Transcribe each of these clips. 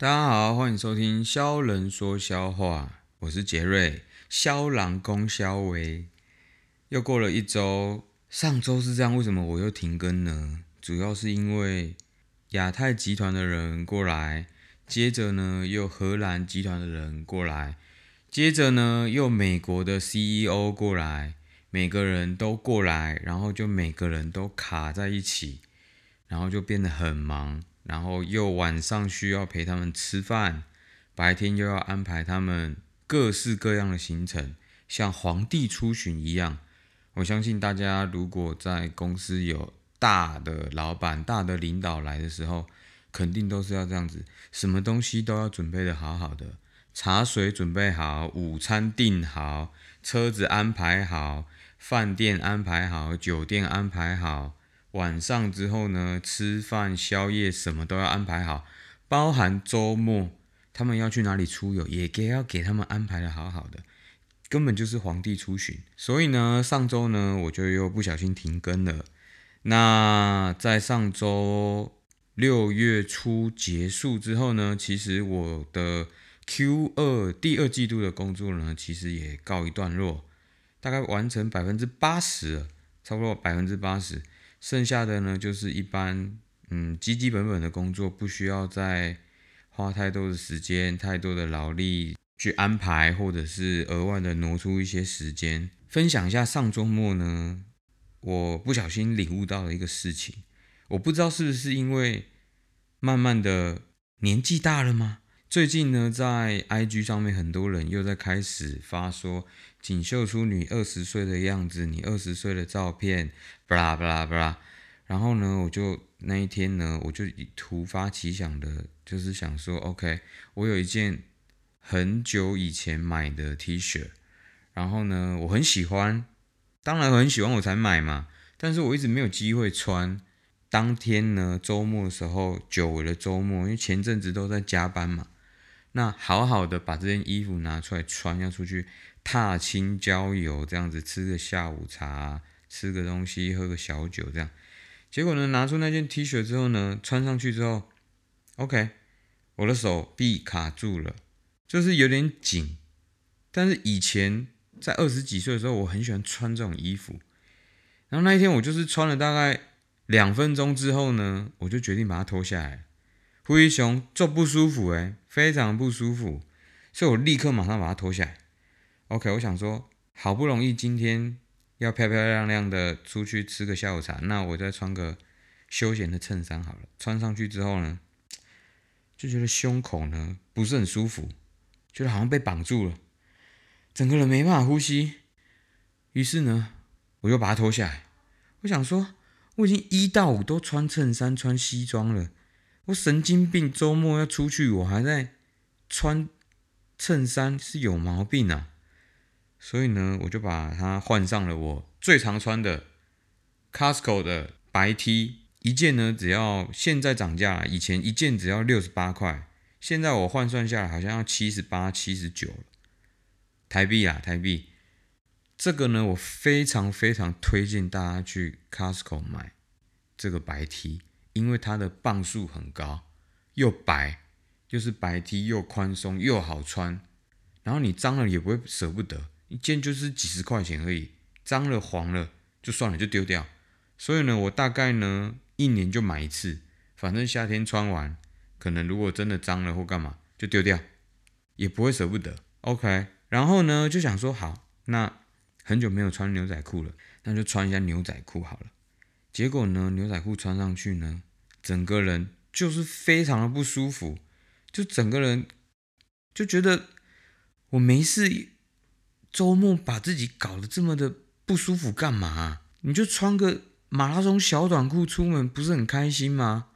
大家好，欢迎收听肖人说肖话，我是杰瑞，肖郎公肖维。又过了一周，上周是这样，为什么我又停更呢？主要是因为亚太集团的人过来，接着呢又荷兰集团的人过来，接着呢又美国的 CEO 过来，每个人都过来，然后就每个人都卡在一起，然后就变得很忙，然后又晚上需要陪他们吃饭，白天又要安排他们各式各样的行程，像皇帝出巡一样。我相信大家如果在公司有大的老板、大的领导来的时候，肯定都是要这样子，什么东西都要准备的好好的，茶水准备好，午餐订好，车子安排好，饭店安排好，酒店安排好，晚上之后呢，吃饭、宵夜什么都要安排好，包含周末他们要去哪里出游，也给要给他们安排的好好的。根本就是皇帝出巡，所以呢，上周呢我就又不小心停更了。那在上周六月初结束之后呢，其实我的 Q 二第二季度的工作呢，其实也告一段落，大概完成百分之八十，差不多百分之八十，剩下的呢就是一般嗯基基本本的工作，不需要再花太多的时间、太多的劳力。去安排，或者是额外的挪出一些时间，分享一下上周末呢，我不小心领悟到了一个事情。我不知道是不是因为慢慢的年纪大了吗？最近呢，在 IG 上面很多人又在开始发说，锦绣出你二十岁的样子，你二十岁的照片，巴拉巴拉巴拉。然后呢，我就那一天呢，我就突发奇想的，就是想说，OK，我有一件。很久以前买的 T 恤，然后呢，我很喜欢，当然很喜欢我才买嘛。但是我一直没有机会穿。当天呢，周末的时候，久违的周末，因为前阵子都在加班嘛，那好好的把这件衣服拿出来穿，要出去踏青郊游，这样子吃个下午茶，吃个东西，喝个小酒，这样。结果呢，拿出那件 T 恤之后呢，穿上去之后，OK，我的手臂卡住了。就是有点紧，但是以前在二十几岁的时候，我很喜欢穿这种衣服。然后那一天我就是穿了大概两分钟之后呢，我就决定把它脱下来。灰熊就不舒服诶，非常不舒服，所以我立刻马上把它脱下来。OK，我想说，好不容易今天要漂漂亮亮的出去吃个下午茶，那我再穿个休闲的衬衫好了。穿上去之后呢，就觉得胸口呢不是很舒服。觉得好像被绑住了，整个人没办法呼吸。于是呢，我又把它脱下来。我想说，我已经一到五都穿衬衫、穿西装了，我神经病！周末要出去，我还在穿衬衫，是有毛病啊！所以呢，我就把它换上了我最常穿的 Costco 的白 T，一件呢只要现在涨价，以前一件只要六十八块。现在我换算下来好像要七十八、七十九了，台币啊，台币。这个呢，我非常非常推荐大家去 Costco 买这个白 T，因为它的磅数很高，又白，又是白 T，又宽松又好穿。然后你脏了也不会舍不得，一件就是几十块钱而已，脏了黄了就算了，就丢掉。所以呢，我大概呢一年就买一次，反正夏天穿完。可能如果真的脏了或干嘛，就丢掉，也不会舍不得。OK，然后呢就想说好，那很久没有穿牛仔裤了，那就穿一下牛仔裤好了。结果呢，牛仔裤穿上去呢，整个人就是非常的不舒服，就整个人就觉得我没事，周末把自己搞得这么的不舒服干嘛？你就穿个马拉松小短裤出门，不是很开心吗？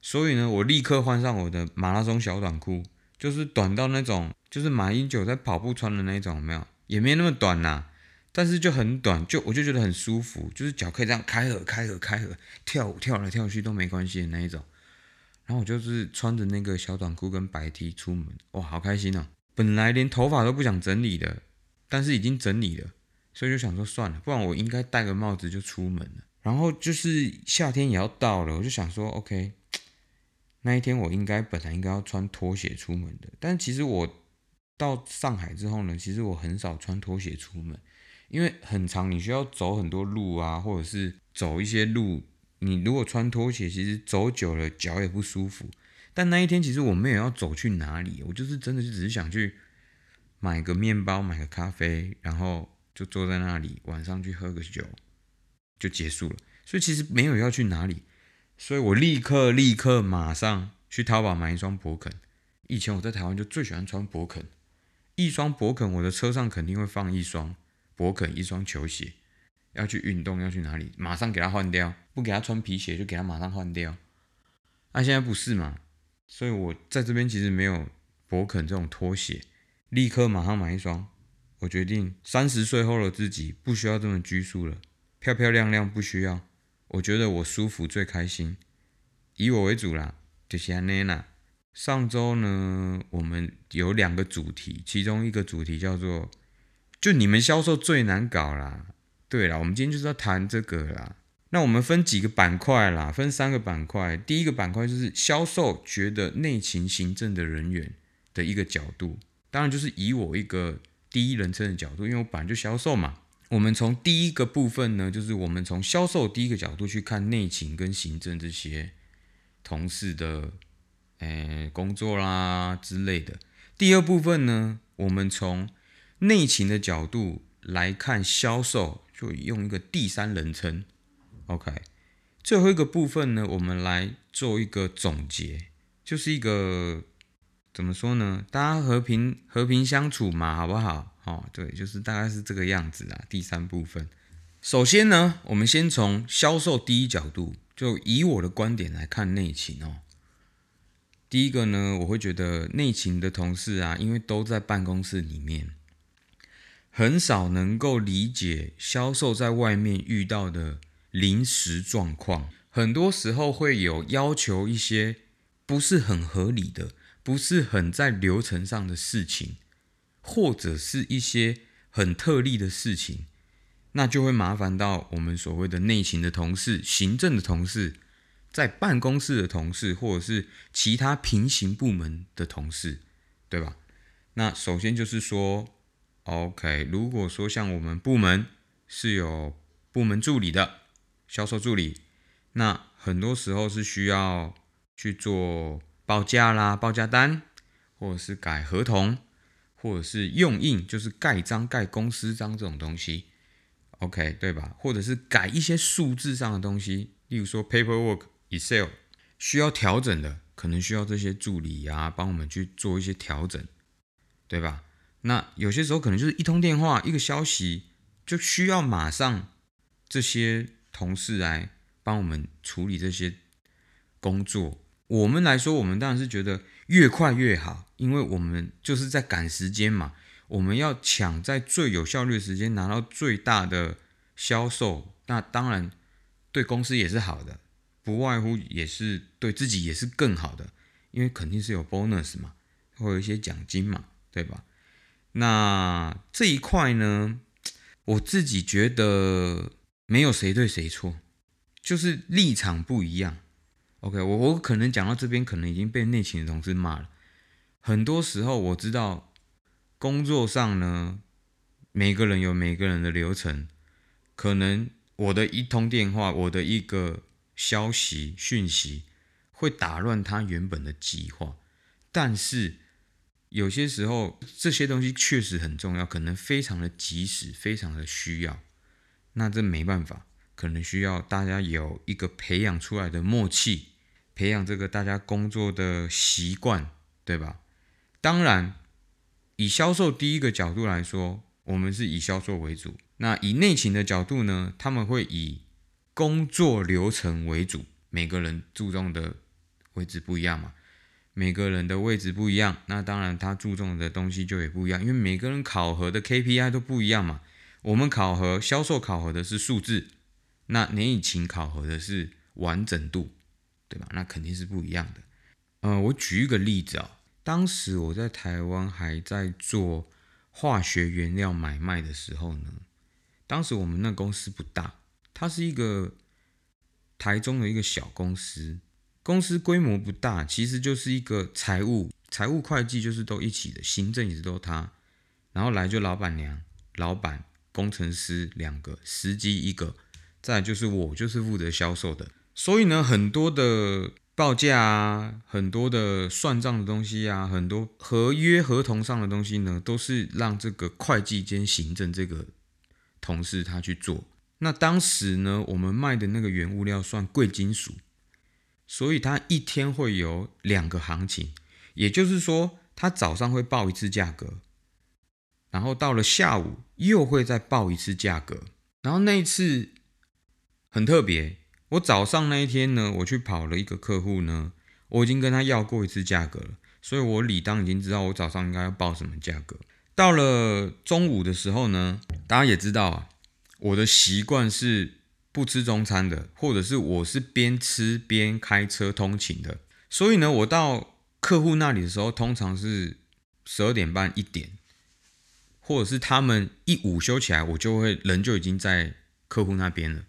所以呢，我立刻换上我的马拉松小短裤，就是短到那种，就是马英九在跑步穿的那种，有没有，也没那么短呐，但是就很短，就我就觉得很舒服，就是脚可以这样开合、开合、开合，跳舞跳来跳去都没关系的那一种。然后我就是穿着那个小短裤跟白 T 出门，哇，好开心哦！本来连头发都不想整理的，但是已经整理了，所以就想说算了，不然我应该戴个帽子就出门了。然后就是夏天也要到了，我就想说 OK。那一天我应该本来应该要穿拖鞋出门的，但其实我到上海之后呢，其实我很少穿拖鞋出门，因为很长，你需要走很多路啊，或者是走一些路，你如果穿拖鞋，其实走久了脚也不舒服。但那一天其实我没有要走去哪里，我就是真的就只是想去买个面包，买个咖啡，然后就坐在那里，晚上去喝个酒，就结束了。所以其实没有要去哪里。所以我立刻立刻马上去淘宝买一双博肯。以前我在台湾就最喜欢穿博肯，一双博肯，我的车上肯定会放一双博肯，一双球鞋。要去运动要去哪里，马上给他换掉，不给他穿皮鞋就给他马上换掉。那现在不是嘛？所以我在这边其实没有博肯这种拖鞋，立刻马上买一双。我决定三十岁后的自己不需要这么拘束了，漂漂亮亮不需要。我觉得我舒服最开心，以我为主啦，就是安妮啦。上周呢，我们有两个主题，其中一个主题叫做“就你们销售最难搞啦”。对啦，我们今天就是要谈这个啦。那我们分几个板块啦，分三个板块。第一个板块就是销售觉得内勤行政的人员的一个角度，当然就是以我一个第一人称的角度，因为我本来就销售嘛。我们从第一个部分呢，就是我们从销售第一个角度去看内勤跟行政这些同事的，诶工作啦之类的。第二部分呢，我们从内勤的角度来看销售，就用一个第三人称。OK，最后一个部分呢，我们来做一个总结，就是一个怎么说呢？大家和平和平相处嘛，好不好？哦，对，就是大概是这个样子啊。第三部分，首先呢，我们先从销售第一角度，就以我的观点来看内勤哦。第一个呢，我会觉得内勤的同事啊，因为都在办公室里面，很少能够理解销售在外面遇到的临时状况，很多时候会有要求一些不是很合理的，不是很在流程上的事情。或者是一些很特例的事情，那就会麻烦到我们所谓的内勤的同事、行政的同事，在办公室的同事，或者是其他平行部门的同事，对吧？那首先就是说，OK，如果说像我们部门是有部门助理的销售助理，那很多时候是需要去做报价啦、报价单，或者是改合同。或者是用印，就是盖章、盖公司章这种东西，OK，对吧？或者是改一些数字上的东西，例如说 paperwork、Excel 需要调整的，可能需要这些助理啊帮我们去做一些调整，对吧？那有些时候可能就是一通电话、一个消息，就需要马上这些同事来帮我们处理这些工作。我们来说，我们当然是觉得越快越好，因为我们就是在赶时间嘛。我们要抢在最有效率的时间拿到最大的销售，那当然对公司也是好的，不外乎也是对自己也是更好的，因为肯定是有 bonus 嘛，会有一些奖金嘛，对吧？那这一块呢，我自己觉得没有谁对谁错，就是立场不一样。OK，我我可能讲到这边，可能已经被内勤的同事骂了。很多时候我知道，工作上呢，每个人有每个人的流程，可能我的一通电话，我的一个消息讯息，会打乱他原本的计划。但是有些时候，这些东西确实很重要，可能非常的及时，非常的需要。那这没办法，可能需要大家有一个培养出来的默契。培养这个大家工作的习惯，对吧？当然，以销售第一个角度来说，我们是以销售为主。那以内勤的角度呢？他们会以工作流程为主。每个人注重的位置不一样嘛，每个人的位置不一样，那当然他注重的东西就也不一样。因为每个人考核的 KPI 都不一样嘛。我们考核销售考核的是数字，那内勤考核的是完整度。对吧？那肯定是不一样的。呃，我举一个例子啊，当时我在台湾还在做化学原料买卖的时候呢，当时我们那公司不大，它是一个台中的一个小公司。公司规模不大，其实就是一个财务、财务会计就是都一起的，行政也是都他，然后来就老板娘、老板、工程师两个，司机一个，再就是我就是负责销售的，所以呢，很多的报价啊，很多的算账的东西啊，很多合约合同上的东西呢，都是让这个会计兼行政这个同事他去做。那当时呢，我们卖的那个原物料算贵金属。所以他一天会有两个行情，也就是说，他早上会报一次价格，然后到了下午又会再报一次价格。然后那一次很特别，我早上那一天呢，我去跑了一个客户呢，我已经跟他要过一次价格了，所以我理当已经知道我早上应该要报什么价格。到了中午的时候呢，大家也知道啊，我的习惯是。不吃中餐的，或者是我是边吃边开车通勤的，所以呢，我到客户那里的时候，通常是十二点半一点，或者是他们一午休起来，我就会人就已经在客户那边了。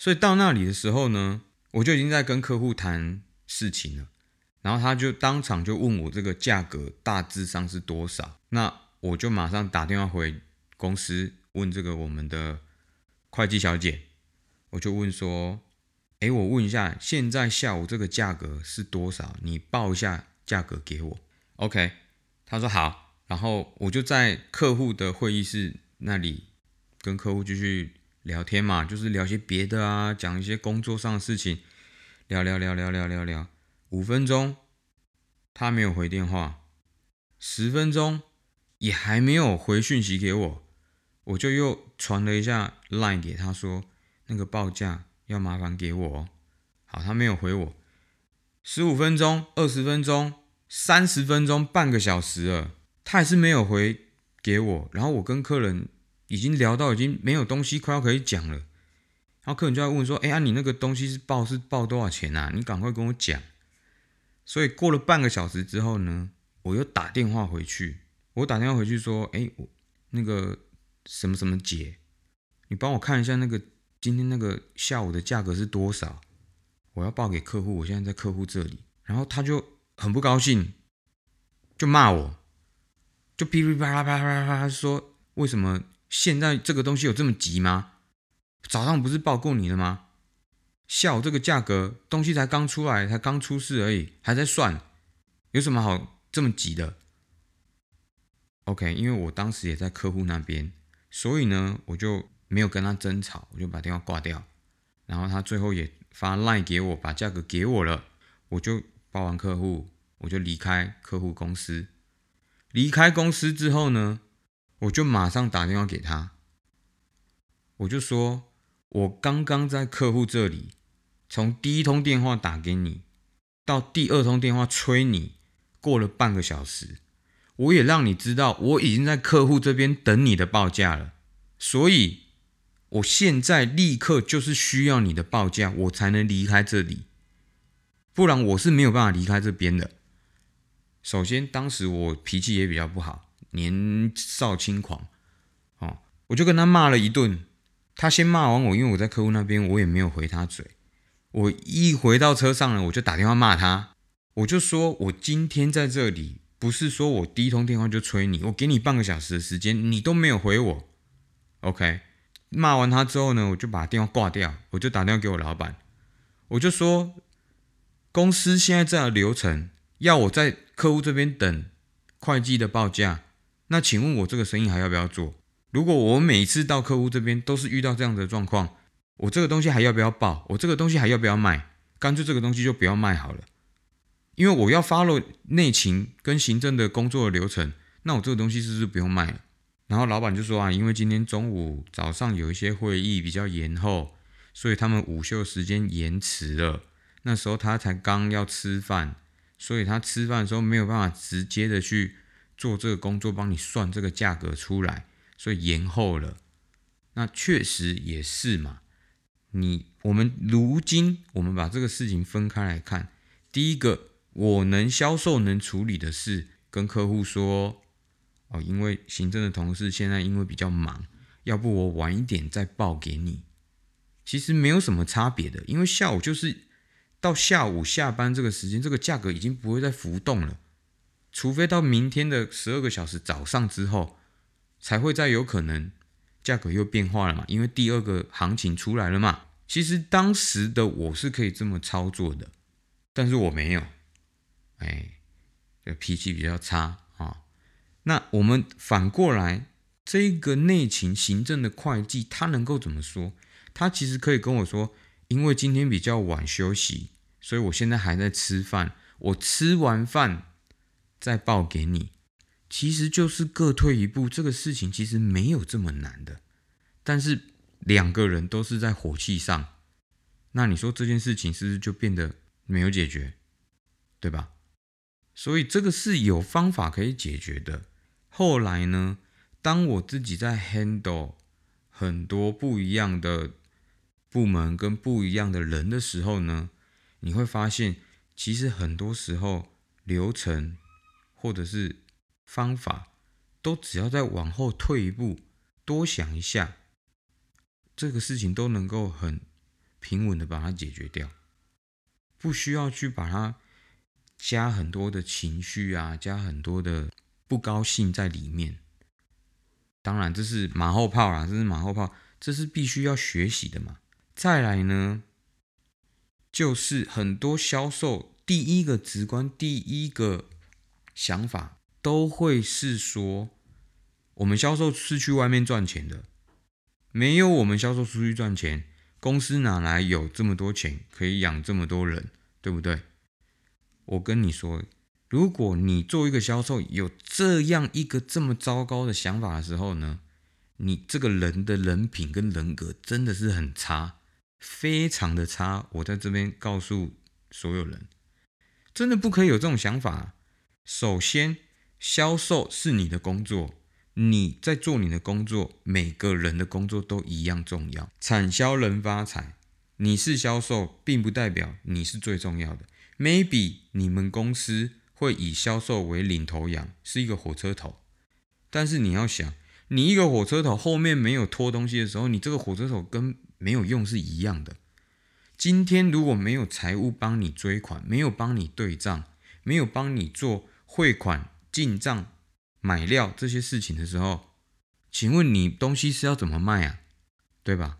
所以到那里的时候呢，我就已经在跟客户谈事情了，然后他就当场就问我这个价格大致上是多少，那我就马上打电话回公司问这个我们的会计小姐。我就问说，哎，我问一下，现在下午这个价格是多少？你报一下价格给我。OK，他说好，然后我就在客户的会议室那里跟客户继续聊天嘛，就是聊些别的啊，讲一些工作上的事情，聊聊聊聊聊聊聊，五分钟他没有回电话，十分钟也还没有回讯息给我，我就又传了一下 line 给他说。那个报价要麻烦给我哦。好，他没有回我。十五分钟、二十分钟、三十分钟、半个小时了，他还是没有回给我。然后我跟客人已经聊到已经没有东西快要可以讲了，然后客人就在问说：“哎呀，你那个东西是报是报多少钱啊？你赶快跟我讲。”所以过了半个小时之后呢，我又打电话回去，我打电话回去说：“哎，我那个什么什么姐，你帮我看一下那个。”今天那个下午的价格是多少？我要报给客户，我现在在客户这里，然后他就很不高兴，就骂我，就噼噼啪啦啪啦啪啪啦说：为什么现在这个东西有这么急吗？早上不是报过你了吗？下午这个价格东西才刚出来，才刚出事而已，还在算，有什么好这么急的？OK，因为我当时也在客户那边，所以呢，我就。没有跟他争吵，我就把电话挂掉。然后他最后也发 line 给我，把价格给我了。我就报完客户，我就离开客户公司。离开公司之后呢，我就马上打电话给他。我就说，我刚刚在客户这里，从第一通电话打给你，到第二通电话催你，过了半个小时，我也让你知道，我已经在客户这边等你的报价了。所以。我现在立刻就是需要你的报价，我才能离开这里，不然我是没有办法离开这边的。首先，当时我脾气也比较不好，年少轻狂，哦，我就跟他骂了一顿。他先骂完我，因为我在客户那边，我也没有回他嘴。我一回到车上了，我就打电话骂他，我就说我今天在这里，不是说我第一通电话就催你，我给你半个小时的时间，你都没有回我，OK。骂完他之后呢，我就把电话挂掉，我就打电话给我老板，我就说公司现在这样流程，要我在客户这边等会计的报价，那请问我这个生意还要不要做？如果我每次到客户这边都是遇到这样的状况，我这个东西还要不要报？我这个东西还要不要卖？干脆这个东西就不要卖好了，因为我要 follow 内勤跟行政的工作流程，那我这个东西是不是不用卖了？然后老板就说啊，因为今天中午早上有一些会议比较延后，所以他们午休时间延迟了。那时候他才刚要吃饭，所以他吃饭的时候没有办法直接的去做这个工作，帮你算这个价格出来，所以延后了。那确实也是嘛。你我们如今我们把这个事情分开来看，第一个我能销售能处理的事跟客户说。哦，因为行政的同事现在因为比较忙，要不我晚一点再报给你。其实没有什么差别的，因为下午就是到下午下班这个时间，这个价格已经不会再浮动了，除非到明天的十二个小时早上之后，才会再有可能价格又变化了嘛？因为第二个行情出来了嘛。其实当时的我是可以这么操作的，但是我没有，哎，这脾气比较差啊。那我们反过来，这个内勤行政的会计，他能够怎么说？他其实可以跟我说。因为今天比较晚休息，所以我现在还在吃饭。我吃完饭再报给你，其实就是各退一步。这个事情其实没有这么难的，但是两个人都是在火气上，那你说这件事情是不是就变得没有解决，对吧？所以这个是有方法可以解决的。后来呢，当我自己在 handle 很多不一样的。部门跟不一样的人的时候呢，你会发现，其实很多时候流程或者是方法，都只要再往后退一步，多想一下，这个事情都能够很平稳的把它解决掉，不需要去把它加很多的情绪啊，加很多的不高兴在里面。当然，这是马后炮啦，这是马后炮，这是必须要学习的嘛。再来呢，就是很多销售第一个直观、第一个想法都会是说，我们销售是去外面赚钱的，没有我们销售出去赚钱，公司哪来有这么多钱可以养这么多人，对不对？我跟你说，如果你做一个销售有这样一个这么糟糕的想法的时候呢，你这个人的人品跟人格真的是很差。非常的差，我在这边告诉所有人，真的不可以有这种想法。首先，销售是你的工作，你在做你的工作，每个人的工作都一样重要。产销人发财，你是销售，并不代表你是最重要的。Maybe 你们公司会以销售为领头羊，是一个火车头，但是你要想，你一个火车头后面没有拖东西的时候，你这个火车头跟没有用是一样的。今天如果没有财务帮你追款，没有帮你对账，没有帮你做汇款、进账、买料这些事情的时候，请问你东西是要怎么卖啊？对吧？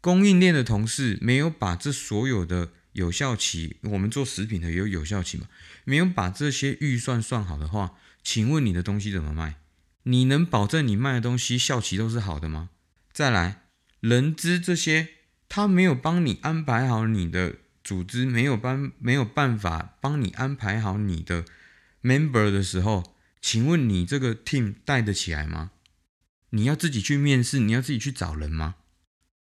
供应链的同事没有把这所有的有效期，我们做食品的有有效期嘛？没有把这些预算算好的话，请问你的东西怎么卖？你能保证你卖的东西效期都是好的吗？再来。人资这些，他没有帮你安排好你的组织，没有帮没有办法帮你安排好你的 member 的时候，请问你这个 team 带得起来吗？你要自己去面试，你要自己去找人吗？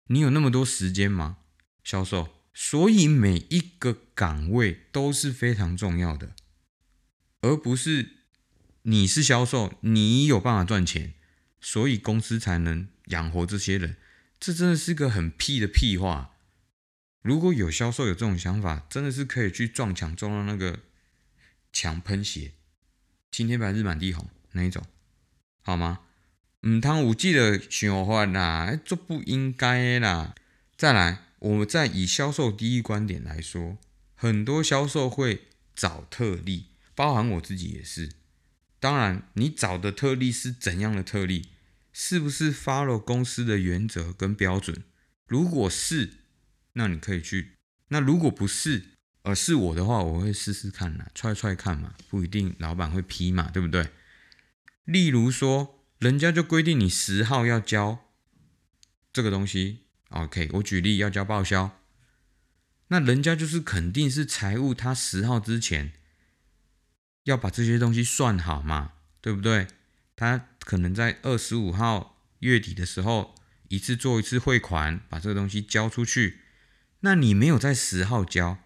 你有那么多时间吗？销售，所以每一个岗位都是非常重要的，而不是你是销售，你有办法赚钱，所以公司才能养活这些人。这真的是个很屁的屁话。如果有销售有这种想法，真的是可以去撞墙，撞到那个墙喷血，青天白日满地红那一种，好吗？唔通有记得想法啦，这不应该啦。再来，我们再以销售第一观点来说，很多销售会找特例，包含我自己也是。当然，你找的特例是怎样的特例？是不是发了公司的原则跟标准？如果是，那你可以去；那如果不是，而是我的话，我会试试看呐，踹踹看嘛，不一定老板会批嘛，对不对？例如说，人家就规定你十号要交这个东西，OK，我举例要交报销，那人家就是肯定是财务，他十号之前要把这些东西算好嘛，对不对？他可能在二十五号月底的时候，一次做一次汇款，把这个东西交出去。那你没有在十号交，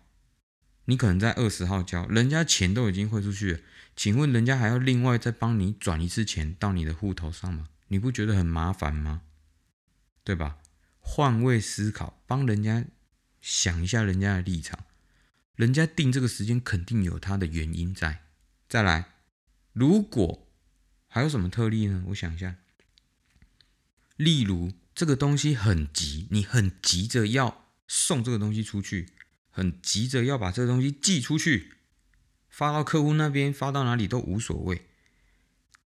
你可能在二十号交，人家钱都已经汇出去了。请问人家还要另外再帮你转一次钱到你的户头上吗？你不觉得很麻烦吗？对吧？换位思考，帮人家想一下人家的立场，人家定这个时间肯定有他的原因在。再来，如果。还有什么特例呢？我想一下，例如这个东西很急，你很急着要送这个东西出去，很急着要把这个东西寄出去，发到客户那边，发到哪里都无所谓。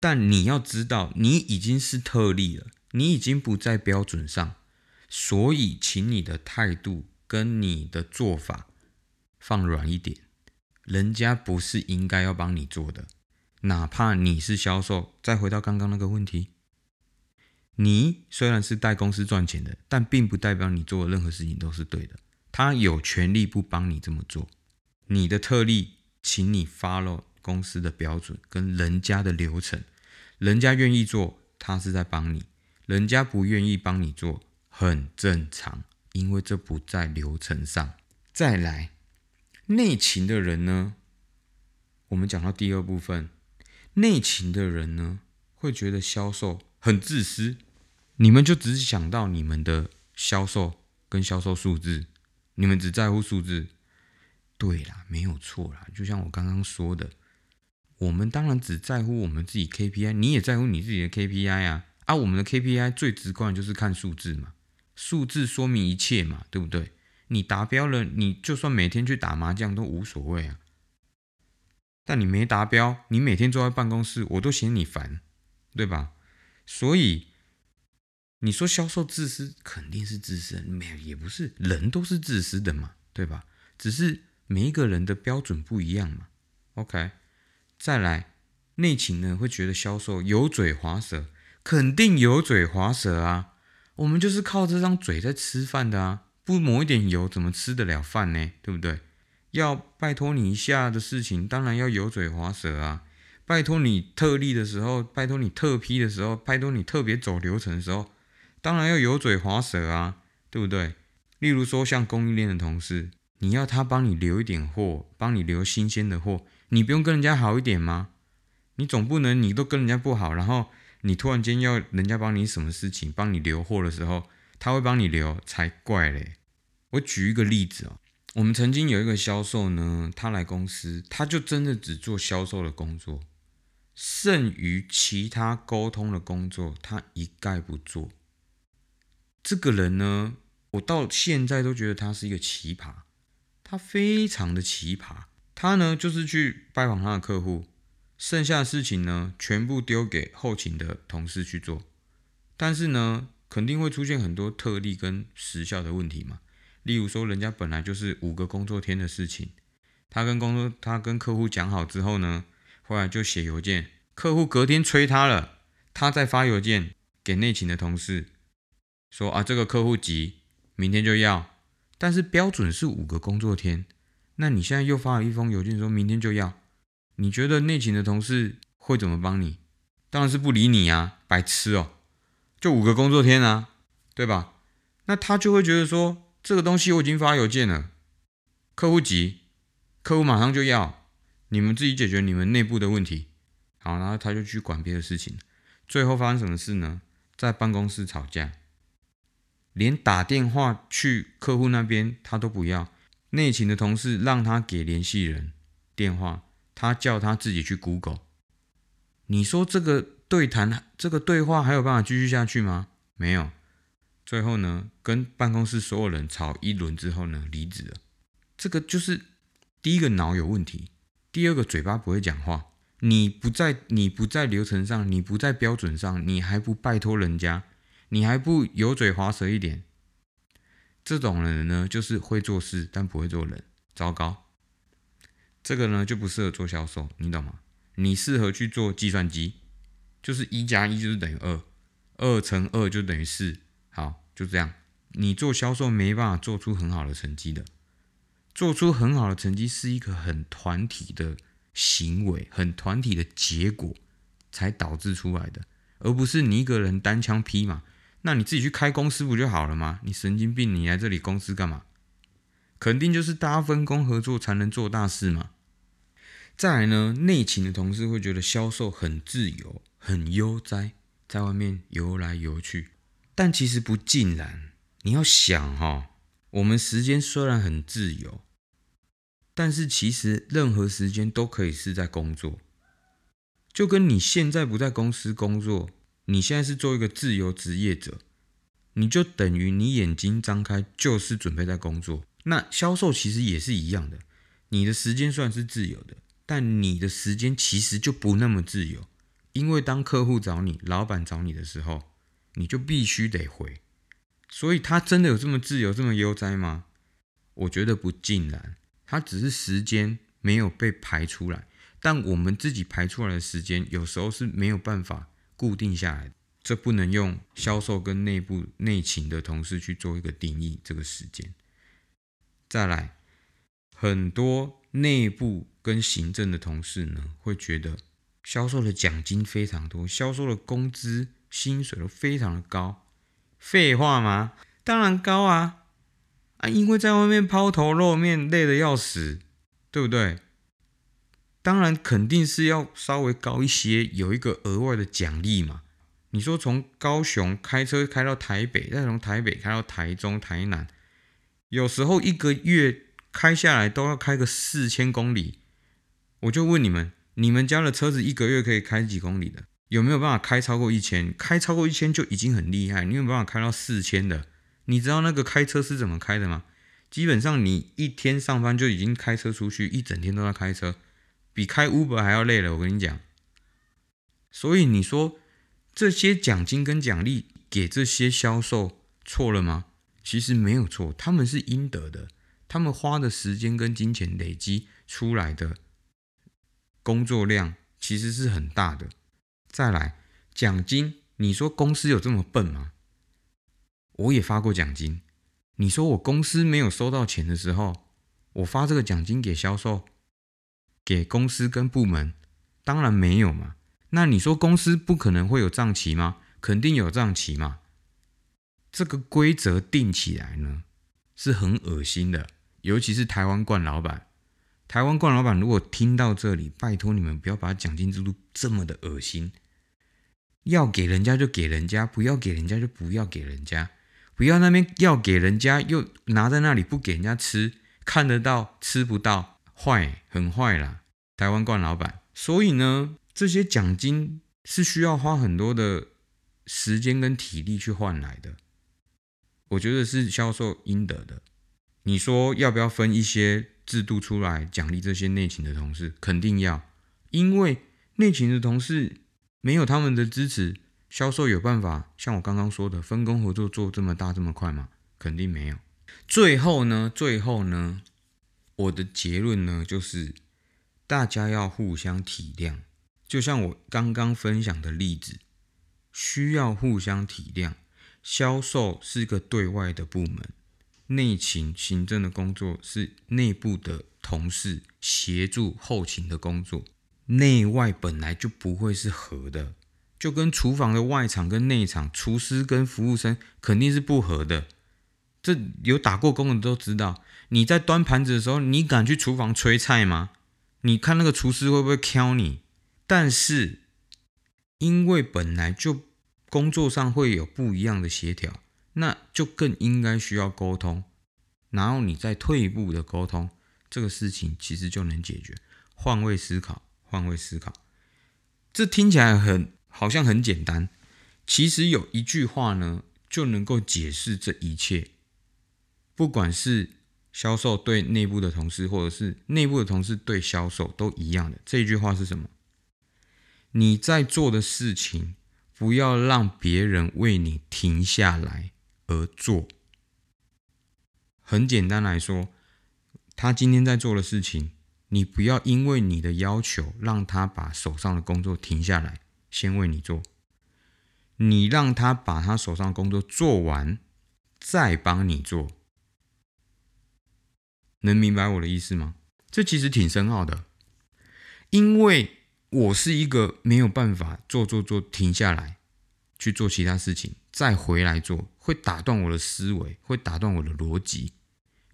但你要知道，你已经是特例了，你已经不在标准上，所以请你的态度跟你的做法放软一点。人家不是应该要帮你做的，哪怕你是销售。再回到刚刚那个问题，你虽然是带公司赚钱的，但并不代表你做的任何事情都是对的。他有权利不帮你这么做。你的特例，请你 follow 公司的标准跟人家的流程。人家愿意做，他是在帮你；人家不愿意帮你做，很正常，因为这不在流程上。再来。内勤的人呢？我们讲到第二部分，内勤的人呢，会觉得销售很自私。你们就只想到你们的销售跟销售数字，你们只在乎数字。对啦，没有错啦。就像我刚刚说的，我们当然只在乎我们自己 KPI，你也在乎你自己的 KPI 啊。啊，我们的 KPI 最直观就是看数字嘛，数字说明一切嘛，对不对？你达标了，你就算每天去打麻将都无所谓啊。但你没达标，你每天坐在办公室，我都嫌你烦，对吧？所以你说销售自私，肯定是自私，没有也不是，人都是自私的嘛，对吧？只是每一个人的标准不一样嘛。OK，再来，内勤呢会觉得销售油嘴滑舌，肯定油嘴滑舌啊。我们就是靠这张嘴在吃饭的啊。不抹一点油，怎么吃得了饭呢？对不对？要拜托你一下的事情，当然要油嘴滑舌啊。拜托你特例的时候，拜托你特批的时候，拜托你特别走流程的时候，当然要油嘴滑舌啊，对不对？例如说，像供应链的同事，你要他帮你留一点货，帮你留新鲜的货，你不用跟人家好一点吗？你总不能你都跟人家不好，然后你突然间要人家帮你什么事情，帮你留货的时候。他会帮你留才怪嘞！我举一个例子哦，我们曾经有一个销售呢，他来公司，他就真的只做销售的工作，剩余其他沟通的工作他一概不做。这个人呢，我到现在都觉得他是一个奇葩，他非常的奇葩。他呢，就是去拜访他的客户，剩下的事情呢，全部丢给后勤的同事去做，但是呢。肯定会出现很多特例跟时效的问题嘛。例如说，人家本来就是五个工作天的事情，他跟工作他跟客户讲好之后呢，后来就写邮件，客户隔天催他了，他再发邮件给内勤的同事说啊，这个客户急，明天就要，但是标准是五个工作天，那你现在又发了一封邮件说明天就要，你觉得内勤的同事会怎么帮你？当然是不理你啊，白痴哦。就五个工作天啊，对吧？那他就会觉得说，这个东西我已经发邮件了，客户急，客户马上就要，你们自己解决你们内部的问题。好，然后他就去管别的事情。最后发生什么事呢？在办公室吵架，连打电话去客户那边他都不要。内勤的同事让他给联系人电话，他叫他自己去 Google。你说这个？对谈这个对话还有办法继续下去吗？没有，最后呢，跟办公室所有人吵一轮之后呢，离职了。这个就是第一个脑有问题，第二个嘴巴不会讲话。你不在，你不在流程上，你不在标准上，你还不拜托人家，你还不油嘴滑舌一点，这种人呢，就是会做事但不会做人，糟糕。这个呢就不适合做销售，你懂吗？你适合去做计算机。就是一加一就是等于二，二乘二就等于四。好，就这样。你做销售没办法做出很好的成绩的，做出很好的成绩是一个很团体的行为，很团体的结果才导致出来的，而不是你一个人单枪匹马。那你自己去开公司不就好了吗？你神经病，你来这里公司干嘛？肯定就是大家分工合作才能做大事嘛。再来呢，内勤的同事会觉得销售很自由。很悠哉，在外面游来游去，但其实不尽然。你要想哈，我们时间虽然很自由，但是其实任何时间都可以是在工作。就跟你现在不在公司工作，你现在是做一个自由职业者，你就等于你眼睛张开就是准备在工作，那销售其实也是一样的，你的时间算是自由的，但你的时间其实就不那么自由，因为当客户找你、老板找你的时候，你就必须得回。所以他真的有这么自由、这么悠哉吗？我觉得不尽然，他只是时间没有被排出来。但我们自己排出来的时间，有时候是没有办法固定下来的。这不能用销售跟内部内勤的同事去做一个定义。这个时间，再来，很多内部跟行政的同事呢，会觉得销售的奖金非常多，销售的工资薪水都非常的高。废话吗？当然高啊！啊，因为在外面抛头露面，累得要死，对不对？当然肯定是要稍微高一些，有一个额外的奖励嘛。你说从高雄开车开到台北，再从台北开到台中、台南，有时候一个月开下来都要开个四千公里。我就问你们，你们家的车子一个月可以开几公里的？有没有办法开超过一千？开超过一千就已经很厉害。你有办法开到四千的？你知道那个开车是怎么开的吗？基本上你一天上班就已经开车出去，一整天都在开车，比开 Uber 还要累了。我跟你讲，所以你说。这些奖金跟奖励给这些销售错了吗？其实没有错，他们是应得的。他们花的时间跟金钱累积出来的工作量其实是很大的。再来，奖金，你说公司有这么笨吗？我也发过奖金。你说我公司没有收到钱的时候，我发这个奖金给销售、给公司跟部门，当然没有嘛。那你说公司不可能会有账期吗？肯定有账期嘛。这个规则定起来呢，是很恶心的。尤其是台湾冠老板，台湾冠老板如果听到这里，拜托你们不要把奖金制度这么的恶心。要给人家就给人家，不要给人家就不要给人家。不要那边要给人家又拿在那里不给人家吃，看得到吃不到，坏很坏啦。台湾冠老板，所以呢。这些奖金是需要花很多的时间跟体力去换来的，我觉得是销售应得的。你说要不要分一些制度出来奖励这些内勤的同事？肯定要，因为内勤的同事没有他们的支持，销售有办法像我刚刚说的分工合作做这么大这么快吗？肯定没有。最后呢，最后呢，我的结论呢就是大家要互相体谅。就像我刚刚分享的例子，需要互相体谅。销售是个对外的部门，内勤行政的工作是内部的同事协助后勤的工作，内外本来就不会是合的，就跟厨房的外场跟内场，厨师跟服务生肯定是不合的。这有打过工的都知道。你在端盘子的时候，你敢去厨房催菜吗？你看那个厨师会不会敲你？但是，因为本来就工作上会有不一样的协调，那就更应该需要沟通。然后你再退一步的沟通，这个事情其实就能解决。换位思考，换位思考，这听起来很好像很简单。其实有一句话呢，就能够解释这一切。不管是销售对内部的同事，或者是内部的同事对销售，都一样的。这一句话是什么？你在做的事情，不要让别人为你停下来而做。很简单来说，他今天在做的事情，你不要因为你的要求让他把手上的工作停下来，先为你做。你让他把他手上工作做完，再帮你做。能明白我的意思吗？这其实挺深奥的，因为。我是一个没有办法做做做停下来去做其他事情，再回来做，会打断我的思维，会打断我的逻辑。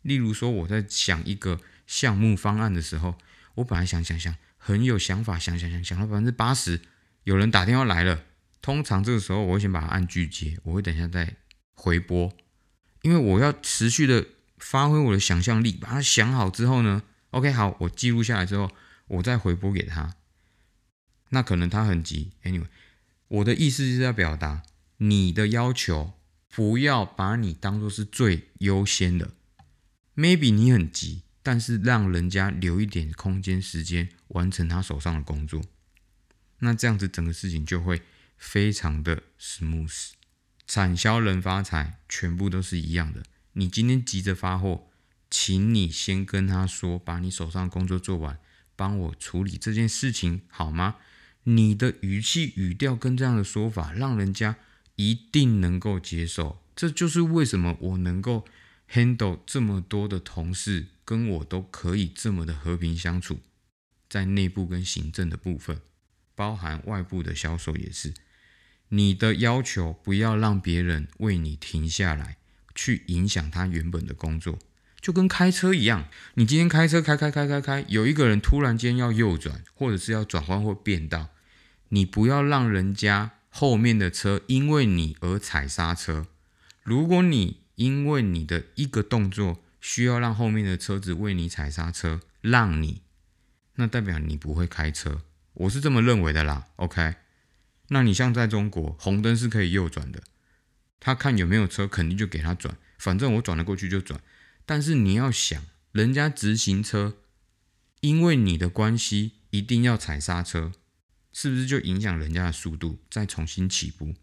例如说，我在想一个项目方案的时候，我本来想想想很有想法，想想想想到百分之八十，有人打电话来了。通常这个时候，我会先把它按拒接，我会等一下再回拨，因为我要持续的发挥我的想象力，把它想好之后呢，OK，好，我记录下来之后，我再回拨给他。那可能他很急，Anyway，我的意思是要表达你的要求，不要把你当做是最优先的。，maybe 你很急，但是让人家留一点空间时间完成他手上的工作，那这样子整个事情就会非常的 smooth。产销人发财，全部都是一样的。你今天急着发货，请你先跟他说，把你手上工作做完，帮我处理这件事情好吗？你的语气语调跟这样的说法，让人家一定能够接受。这就是为什么我能够 handle 这么多的同事，跟我都可以这么的和平相处，在内部跟行政的部分，包含外部的销售也是。你的要求不要让别人为你停下来，去影响他原本的工作，就跟开车一样。你今天开车开开开开开，有一个人突然间要右转，或者是要转弯或变道，你不要让人家后面的车因为你而踩刹车。如果你因为你的一个动作需要让后面的车子为你踩刹车，让你，那代表你不会开车。我是这么认为的啦。OK。那你像在中国，红灯是可以右转的，他看有没有车，肯定就给他转，反正我转得过去就转。但是你要想，人家直行车，因为你的关系一定要踩刹车，是不是就影响人家的速度，再重新起步？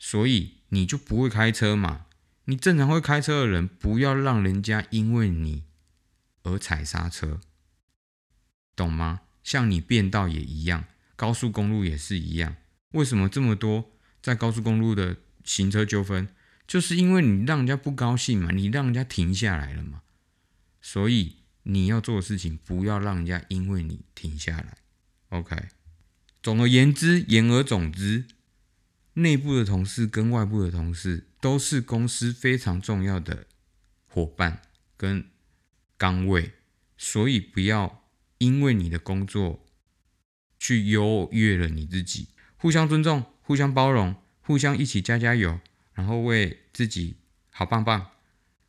所以你就不会开车嘛？你正常会开车的人，不要让人家因为你而踩刹车，懂吗？像你变道也一样。高速公路也是一样，为什么这么多在高速公路的行车纠纷？就是因为你让人家不高兴嘛，你让人家停下来了嘛。所以你要做的事情，不要让人家因为你停下来。OK。总而言之，言而总之，内部的同事跟外部的同事都是公司非常重要的伙伴跟岗位，所以不要因为你的工作。去优越了你自己，互相尊重，互相包容，互相一起加加油，然后为自己好棒棒。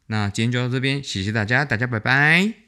那今天就到这边，谢谢大家，大家拜拜。